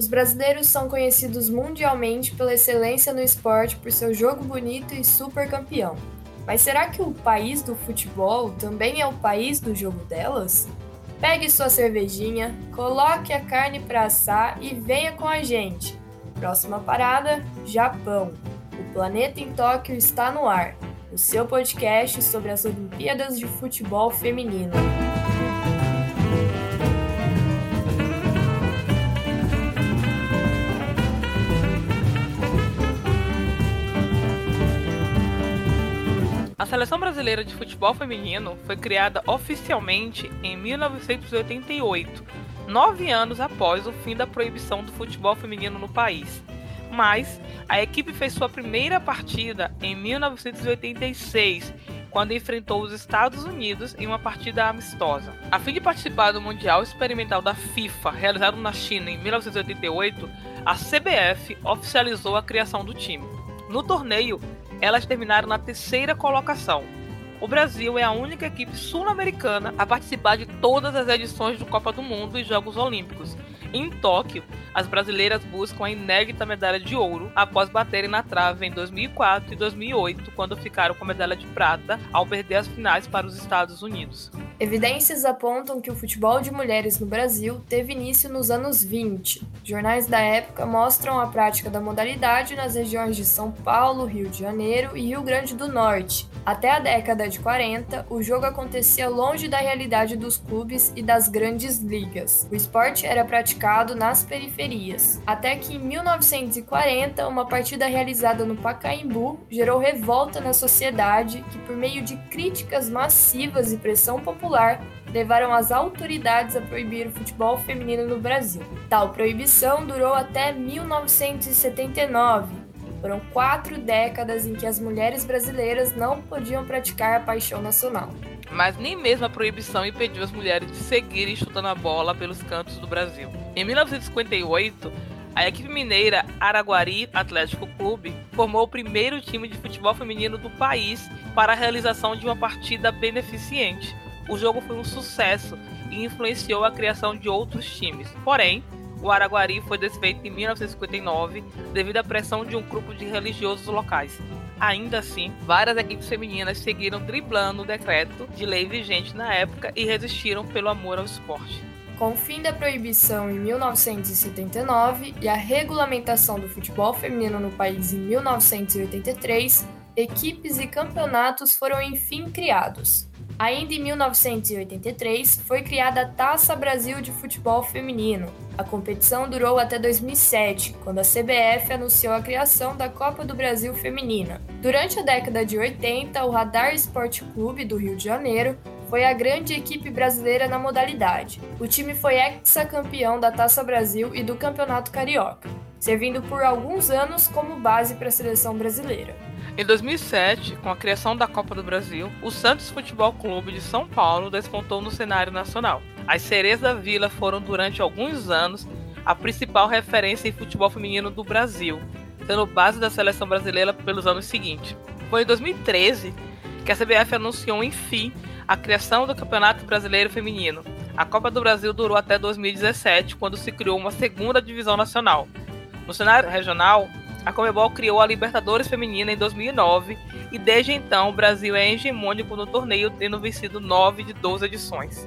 Os brasileiros são conhecidos mundialmente pela excelência no esporte por seu jogo bonito e super campeão. Mas será que o país do futebol também é o país do jogo delas? Pegue sua cervejinha, coloque a carne para assar e venha com a gente. Próxima parada: Japão. O Planeta em Tóquio está no ar. O seu podcast sobre as Olimpíadas de Futebol Feminino. Seleção Brasileira de Futebol Feminino foi criada oficialmente em 1988, nove anos após o fim da proibição do futebol feminino no país. Mas a equipe fez sua primeira partida em 1986, quando enfrentou os Estados Unidos em uma partida amistosa. A fim de participar do Mundial Experimental da FIFA, realizado na China em 1988, a CBF oficializou a criação do time. No torneio, elas terminaram na terceira colocação. O Brasil é a única equipe sul-americana a participar de todas as edições do Copa do Mundo e Jogos Olímpicos. Em Tóquio, as brasileiras buscam a inédita medalha de ouro após baterem na trave em 2004 e 2008, quando ficaram com a medalha de prata ao perder as finais para os Estados Unidos. Evidências apontam que o futebol de mulheres no Brasil teve início nos anos 20. Jornais da época mostram a prática da modalidade nas regiões de São Paulo, Rio de Janeiro e Rio Grande do Norte. Até a década de 40, o jogo acontecia longe da realidade dos clubes e das grandes ligas. O esporte era praticado nas periferias. Até que em 1940, uma partida realizada no Pacaembu gerou revolta na sociedade que, por meio de críticas massivas e pressão popular, popular levaram as autoridades a proibir o futebol feminino no Brasil. Tal proibição durou até 1979. Foram quatro décadas em que as mulheres brasileiras não podiam praticar a paixão nacional. Mas nem mesmo a proibição impediu as mulheres de seguirem chutando a bola pelos cantos do Brasil. Em 1958, a equipe mineira Araguari Atlético Clube formou o primeiro time de futebol feminino do país para a realização de uma partida beneficente o jogo foi um sucesso e influenciou a criação de outros times. Porém, o Araguari foi desfeito em 1959 devido à pressão de um grupo de religiosos locais. Ainda assim, várias equipes femininas seguiram driblando o decreto de lei vigente na época e resistiram pelo amor ao esporte. Com o fim da proibição em 1979 e a regulamentação do futebol feminino no país em 1983, equipes e campeonatos foram enfim criados. Ainda em 1983, foi criada a Taça Brasil de Futebol Feminino. A competição durou até 2007, quando a CBF anunciou a criação da Copa do Brasil Feminina. Durante a década de 80, o Radar Esporte Clube do Rio de Janeiro foi a grande equipe brasileira na modalidade. O time foi ex-campeão da Taça Brasil e do Campeonato Carioca, servindo por alguns anos como base para a seleção brasileira. Em 2007, com a criação da Copa do Brasil, o Santos Futebol Clube de São Paulo despontou no cenário nacional. As sereias da Vila foram durante alguns anos a principal referência em futebol feminino do Brasil, sendo base da seleção brasileira pelos anos seguintes. Foi em 2013 que a CBF anunciou, enfim, a criação do Campeonato Brasileiro Feminino. A Copa do Brasil durou até 2017, quando se criou uma segunda divisão nacional. No cenário regional, a Comebol criou a Libertadores Feminina em 2009 e desde então o Brasil é hegemônico no torneio, tendo vencido 9 de 12 edições.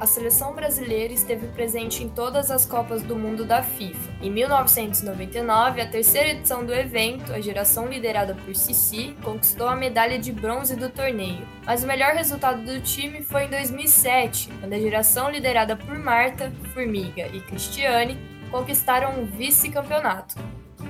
A seleção brasileira esteve presente em todas as Copas do Mundo da FIFA. Em 1999, a terceira edição do evento, a geração liderada por Sissi, conquistou a medalha de bronze do torneio. Mas o melhor resultado do time foi em 2007, quando a geração liderada por Marta, Formiga e Cristiane conquistaram o vice-campeonato.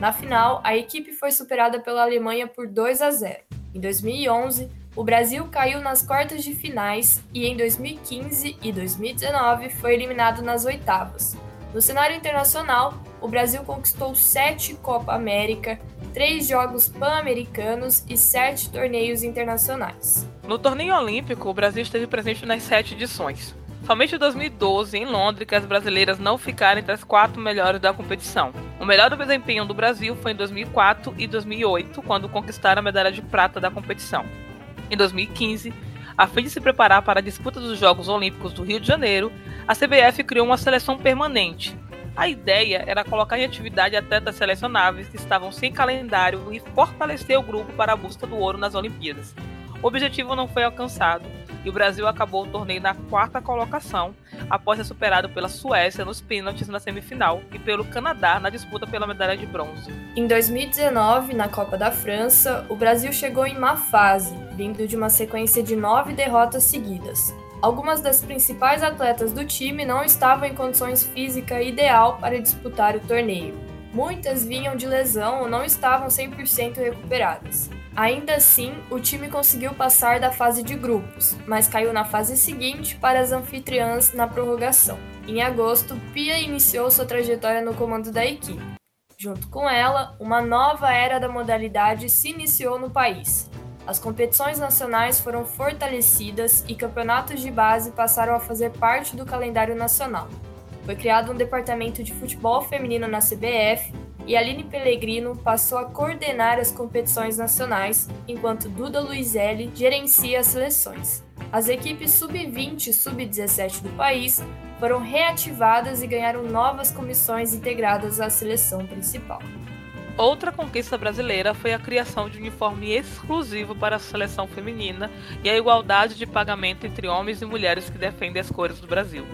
Na final, a equipe foi superada pela Alemanha por 2 a 0. Em 2011, o Brasil caiu nas quartas de finais e em 2015 e 2019 foi eliminado nas oitavas. No cenário internacional, o Brasil conquistou sete Copa América, três Jogos Pan-Americanos e sete torneios internacionais. No torneio olímpico, o Brasil esteve presente nas sete edições. Somente em 2012, em Londres, que as brasileiras não ficaram entre as quatro melhores da competição. O melhor desempenho do Brasil foi em 2004 e 2008, quando conquistaram a medalha de prata da competição. Em 2015, a fim de se preparar para a disputa dos Jogos Olímpicos do Rio de Janeiro, a CBF criou uma seleção permanente. A ideia era colocar em atividade atletas selecionáveis que estavam sem calendário e fortalecer o grupo para a busca do ouro nas Olimpíadas. O objetivo não foi alcançado e o Brasil acabou o torneio na quarta colocação, após ser superado pela Suécia nos pênaltis na semifinal e pelo Canadá na disputa pela medalha de bronze. Em 2019, na Copa da França, o Brasil chegou em má fase, vindo de uma sequência de nove derrotas seguidas. Algumas das principais atletas do time não estavam em condições físicas ideal para disputar o torneio. Muitas vinham de lesão ou não estavam 100% recuperadas. Ainda assim, o time conseguiu passar da fase de grupos, mas caiu na fase seguinte para as anfitriãs na prorrogação. Em agosto, Pia iniciou sua trajetória no comando da equipe. Junto com ela, uma nova era da modalidade se iniciou no país, as competições nacionais foram fortalecidas e campeonatos de base passaram a fazer parte do calendário nacional. Foi criado um departamento de futebol feminino na CBF e Aline Pellegrino passou a coordenar as competições nacionais, enquanto Duda Luizelli gerencia as seleções. As equipes sub-20 e sub-17 do país foram reativadas e ganharam novas comissões integradas à seleção principal. Outra conquista brasileira foi a criação de um uniforme exclusivo para a seleção feminina e a igualdade de pagamento entre homens e mulheres que defendem as cores do Brasil.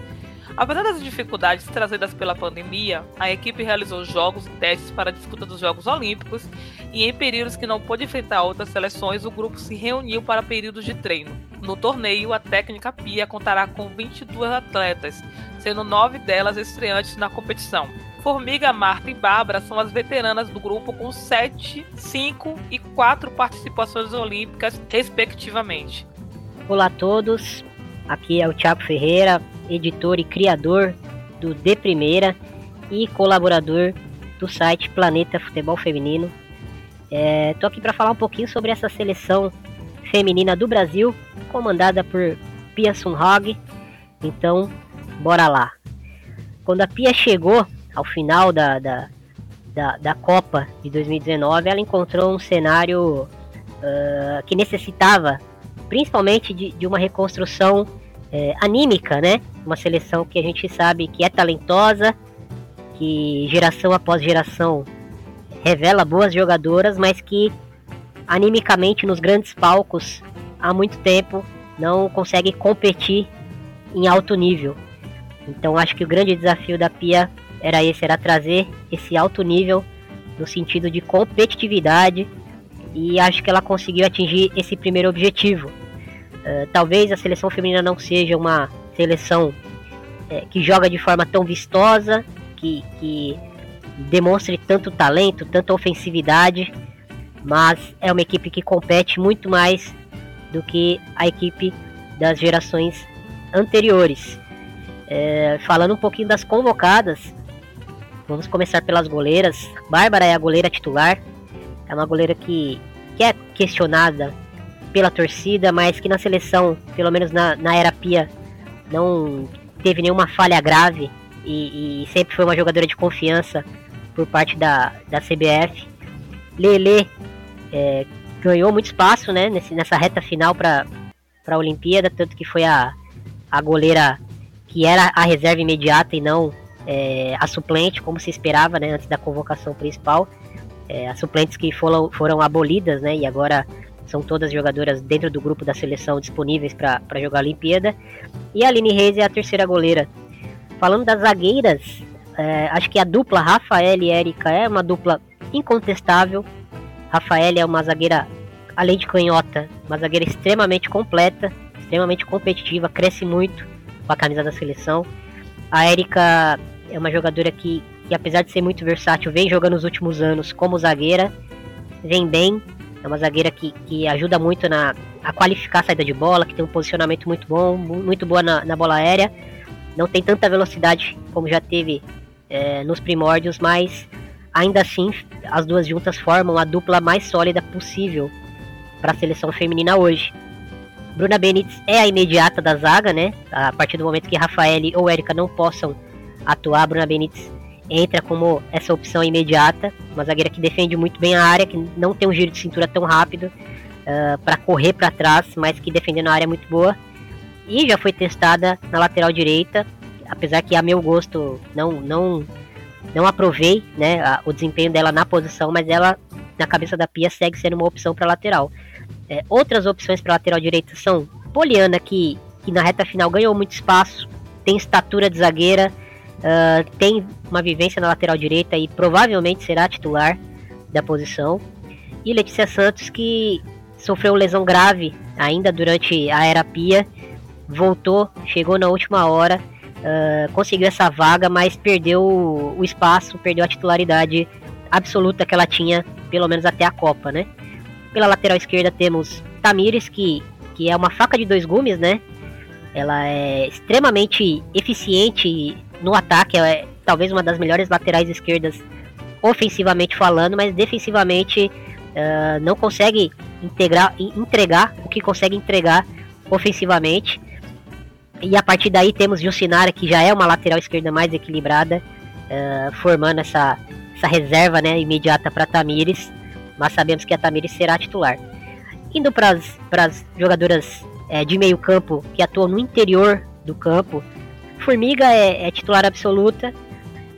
Apesar das dificuldades trazidas pela pandemia, a equipe realizou jogos e testes para a disputa dos Jogos Olímpicos e, em períodos que não pôde enfrentar outras seleções, o grupo se reuniu para períodos de treino. No torneio, a técnica Pia contará com 22 atletas, sendo nove delas estreantes na competição. Formiga, Marta e Bárbara são as veteranas do grupo com 7, 5 e 4 participações olímpicas, respectivamente. Olá a todos, aqui é o Thiago Ferreira, editor e criador do De Primeira e colaborador do site Planeta Futebol Feminino. Estou é, aqui para falar um pouquinho sobre essa seleção feminina do Brasil, comandada por Pia Sunhog. Então, bora lá. Quando a Pia chegou ao final da, da, da, da Copa de 2019, ela encontrou um cenário uh, que necessitava principalmente de, de uma reconstrução é, anímica, né? Uma seleção que a gente sabe que é talentosa, que geração após geração revela boas jogadoras, mas que animicamente nos grandes palcos há muito tempo não consegue competir em alto nível. Então acho que o grande desafio da Pia era esse, era trazer esse alto nível no sentido de competitividade e acho que ela conseguiu atingir esse primeiro objetivo. Uh, talvez a seleção feminina não seja uma seleção é, que joga de forma tão vistosa, que, que demonstre tanto talento, tanta ofensividade, mas é uma equipe que compete muito mais do que a equipe das gerações anteriores. É, falando um pouquinho das convocadas, Vamos começar pelas goleiras. Bárbara é a goleira titular. É uma goleira que, que é questionada pela torcida, mas que na seleção, pelo menos na, na era Pia, não teve nenhuma falha grave e, e sempre foi uma jogadora de confiança por parte da, da CBF. Lele é, ganhou muito espaço né, nesse, nessa reta final para a Olimpíada, tanto que foi a, a goleira que era a reserva imediata e não é, a suplente, como se esperava, né, antes da convocação principal. É, as suplentes que foram, foram abolidas, né, e agora são todas jogadoras dentro do grupo da seleção disponíveis para jogar a Olimpíada. E a Aline Reis é a terceira goleira. Falando das zagueiras, é, acho que a dupla Rafael e Erika é uma dupla incontestável. Rafael é uma zagueira, além de canhota, uma zagueira extremamente completa, extremamente competitiva, cresce muito com a camisa da seleção. A Erika é uma jogadora que, que, apesar de ser muito versátil, vem jogando nos últimos anos como zagueira, vem bem. É uma zagueira que, que ajuda muito na, a qualificar a saída de bola, que tem um posicionamento muito bom, muito boa na, na bola aérea. Não tem tanta velocidade como já teve é, nos primórdios, mas ainda assim as duas juntas formam a dupla mais sólida possível para a seleção feminina hoje. Bruna Benítez é a imediata da zaga, né? A partir do momento que Rafael ou Érica não possam atuar, Bruna Benítez entra como essa opção imediata, uma zagueira que defende muito bem a área, que não tem um giro de cintura tão rápido uh, ah, para correr para trás, mas que defendendo a área é muito boa. E já foi testada na lateral direita, apesar que a meu gosto não não não aprovei né, a, o desempenho dela na posição, mas ela, na cabeça da Pia, segue sendo uma opção para lateral. É, outras opções para lateral direita são Poliana, que, que na reta final ganhou muito espaço, tem estatura de zagueira, uh, tem uma vivência na lateral direita e provavelmente será titular da posição. E Letícia Santos, que sofreu lesão grave ainda durante a era Pia, voltou, chegou na última hora, uh, conseguiu essa vaga, mas perdeu o espaço, perdeu a titularidade absoluta que ela tinha, pelo menos até a Copa, né? Pela lateral esquerda temos Tamires, que, que é uma faca de dois gumes, né? Ela é extremamente eficiente no ataque, é talvez uma das melhores laterais esquerdas ofensivamente falando, mas defensivamente uh, não consegue integrar, entregar o que consegue entregar ofensivamente. E a partir daí temos Jucinara, que já é uma lateral esquerda mais equilibrada, uh, formando essa, essa reserva né, imediata para Tamires, mas sabemos que a Tamires será titular. Indo para as jogadoras é, de meio campo que atuam no interior do campo, Formiga é, é titular absoluta.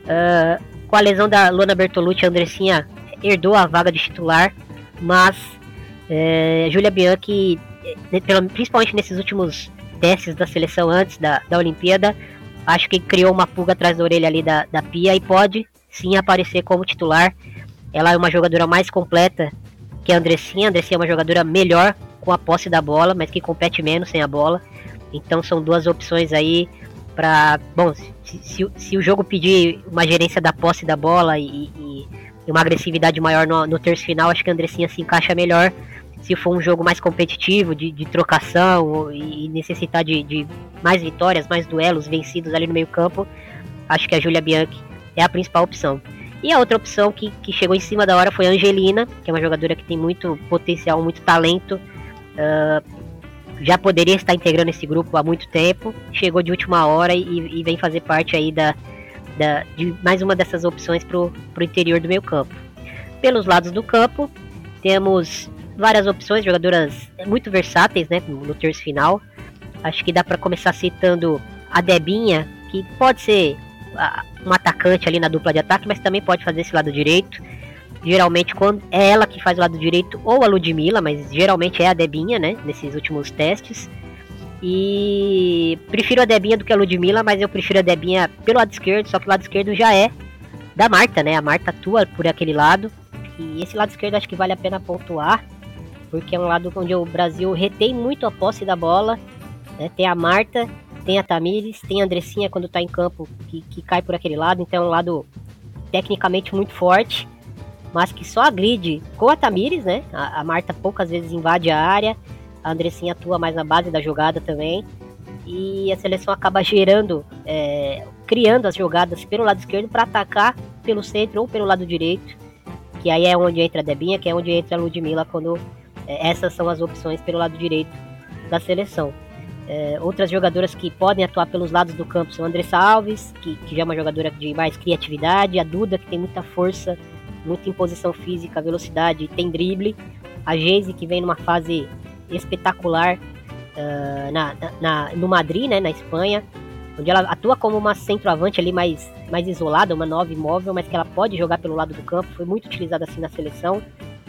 Uh, com a lesão da Lona Bertolucci, a Andressinha herdou a vaga de titular, mas é, Julia Bianchi, principalmente nesses últimos testes da seleção antes da, da Olimpíada, acho que criou uma pulga atrás da orelha ali da, da Pia e pode sim aparecer como titular. Ela é uma jogadora mais completa que a Andressinha. A Andressinha é uma jogadora melhor com a posse da bola, mas que compete menos sem a bola. Então são duas opções aí para bom se, se, se, o jogo pedir uma gerência da posse da bola e, e, e uma agressividade maior no, no, terço final acho que a Andressinha se encaixa melhor se for um jogo mais competitivo, de, de trocação e necessitar de, de, mais vitórias, mais duelos vencidos ali no meio campo, acho que a Julia Bianchi é a principal opção. E a outra opção que, que chegou em cima da hora foi a Angelina, que é uma jogadora que tem muito potencial, muito talento. Uh, já poderia estar integrando esse grupo há muito tempo, chegou de última hora e, e vem fazer parte aí da, da, de mais uma dessas opções para o interior do meio campo. Pelos lados do campo, temos várias opções, jogadoras muito versáteis, né, no terço final. Acho que dá para começar citando a Debinha, que pode ser um atacante ali na dupla de ataque, mas também pode fazer esse lado direito. Geralmente quando é ela que faz o lado direito ou a Ludmilla, mas geralmente é a Debinha, né, nesses últimos testes. E prefiro a Debinha do que a Ludmilla, mas eu prefiro a Debinha pelo lado esquerdo, só que o lado esquerdo já é da Marta, né? A Marta atua por aquele lado. E esse lado esquerdo acho que vale a pena pontuar, porque é um lado onde o Brasil retém muito a posse da bola. Né? Tem a Marta, tem a Tamires, tem a Andressinha quando está em campo, que, que cai por aquele lado, então é um lado tecnicamente muito forte, mas que só agride com a Tamires, né? A, a Marta poucas vezes invade a área, a Andressinha atua mais na base da jogada também, e a seleção acaba gerando, é, criando as jogadas pelo lado esquerdo para atacar pelo centro ou pelo lado direito, que aí é onde entra a Debinha, que é onde entra a Ludmilla quando é, essas são as opções pelo lado direito da seleção. É, outras jogadoras que podem atuar pelos lados do campo são a Andressa Alves, que, que já é uma jogadora de mais criatividade, a Duda, que tem muita força, muita imposição física, velocidade, tem drible, a Geise, que vem numa fase espetacular uh, na, na, no Madrid, né, na Espanha, onde ela atua como uma centroavante ali mais, mais isolada, uma nova imóvel, mas que ela pode jogar pelo lado do campo, foi muito utilizada assim na seleção.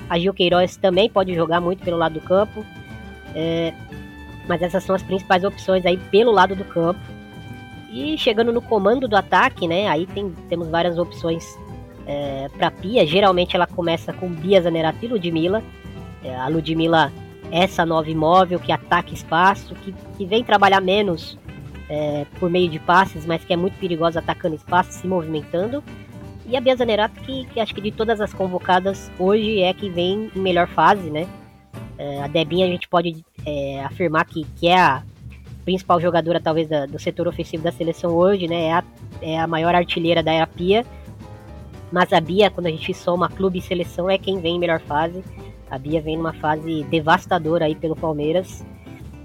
A Gil Queiroz também pode jogar muito pelo lado do campo. É, mas essas são as principais opções aí pelo lado do campo. E chegando no comando do ataque, né? Aí tem, temos várias opções é, para Pia. Geralmente ela começa com Bia Zanerato e Ludmilla. É, a Ludmilla essa nova imóvel que ataca espaço, que, que vem trabalhar menos é, por meio de passes, mas que é muito perigosa atacando espaço, se movimentando. E a Bia Zanerato, que, que acho que de todas as convocadas hoje é que vem em melhor fase, né? É, a Debinha a gente pode é, afirmar que, que é a principal jogadora talvez da, do setor ofensivo da seleção hoje, né? É a, é a maior artilheira da era Pia. Mas a Bia, quando a gente soma clube e seleção, é quem vem em melhor fase. A Bia vem numa fase devastadora aí pelo Palmeiras.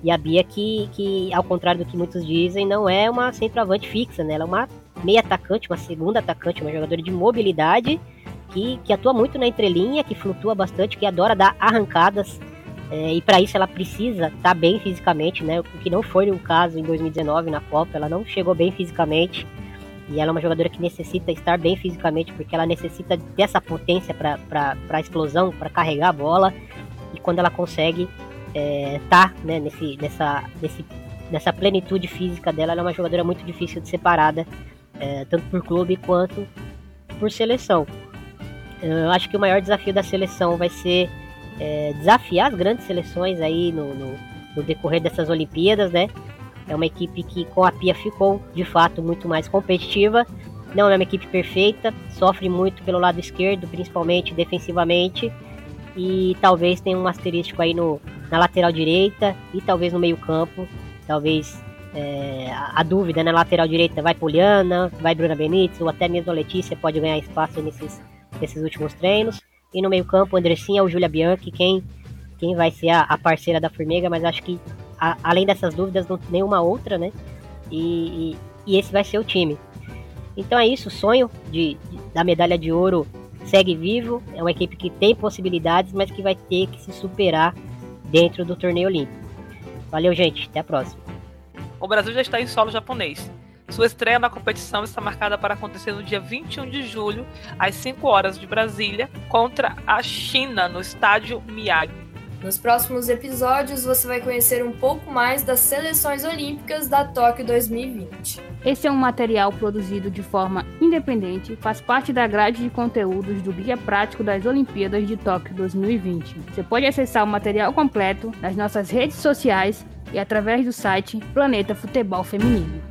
E a Bia que, que, ao contrário do que muitos dizem, não é uma centroavante fixa, né? Ela é uma meia atacante, uma segunda atacante, uma jogadora de mobilidade que, que atua muito na entrelinha, que flutua bastante, que adora dar arrancadas. É, e para isso ela precisa estar tá bem fisicamente, né? O que não foi o caso em 2019 na Copa, ela não chegou bem fisicamente. E ela é uma jogadora que necessita estar bem fisicamente, porque ela necessita dessa potência para a explosão, para carregar a bola. E quando ela consegue é, tá né, nesse, nessa, nesse, nessa plenitude física dela, ela é uma jogadora muito difícil de separada, é, tanto por clube quanto por seleção. Eu acho que o maior desafio da seleção vai ser é, desafiar as grandes seleções aí no, no, no decorrer dessas Olimpíadas, né? É uma equipe que com a Pia ficou de fato muito mais competitiva. Não é uma equipe perfeita, sofre muito pelo lado esquerdo, principalmente defensivamente. E talvez tenha um asterístico aí no, na lateral direita e talvez no meio-campo. Talvez é, a, dúvida na lateral direita vai Poliana, vai Bruna Benítez, ou até mesmo a Letícia pode ganhar espaço nesses, nesses últimos treinos. E no meio-campo, Andressinha ou Julia Bianchi, quem, quem vai ser a, a parceira da Formiga, mas acho que a, além dessas dúvidas, não nenhuma outra, né? E, e, e, esse vai ser o time. Então é isso, o sonho de, de, da medalha de ouro segue vivo. É uma equipe que tem possibilidades, mas que vai ter que se superar dentro do torneio olímpico. Valeu, gente. Até a próxima. O Brasil já está em solo japonês. Sua estreia na competição está marcada para acontecer no dia 21 de julho, às 5 horas de Brasília, contra a China, no estádio Miyagi. Nos próximos episódios você vai conhecer um pouco mais das seleções olímpicas da Tóquio 2020. Esse é um material produzido de forma independente, faz parte da grade de conteúdos do Guia Prático das Olimpíadas de Tóquio 2020. Você pode acessar o material completo nas nossas redes sociais e através do site Planeta Futebol Feminino.